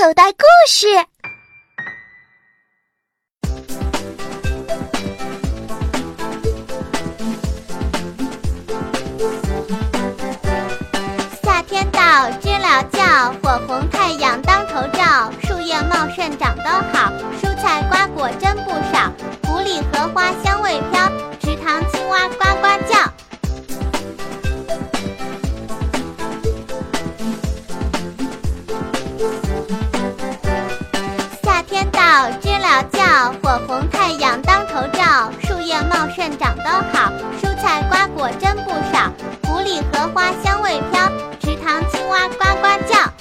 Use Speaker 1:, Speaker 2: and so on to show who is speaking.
Speaker 1: 口袋故事。
Speaker 2: 夏天到，知了叫，火红太阳当头照，树叶茂盛长得好，蔬菜瓜果真不少，湖里荷花香味飘，池塘青蛙呱呱叫。知了叫火红太阳当头照树叶茂盛长得好蔬菜瓜果真不少湖里荷花香味飘池塘青蛙呱呱叫。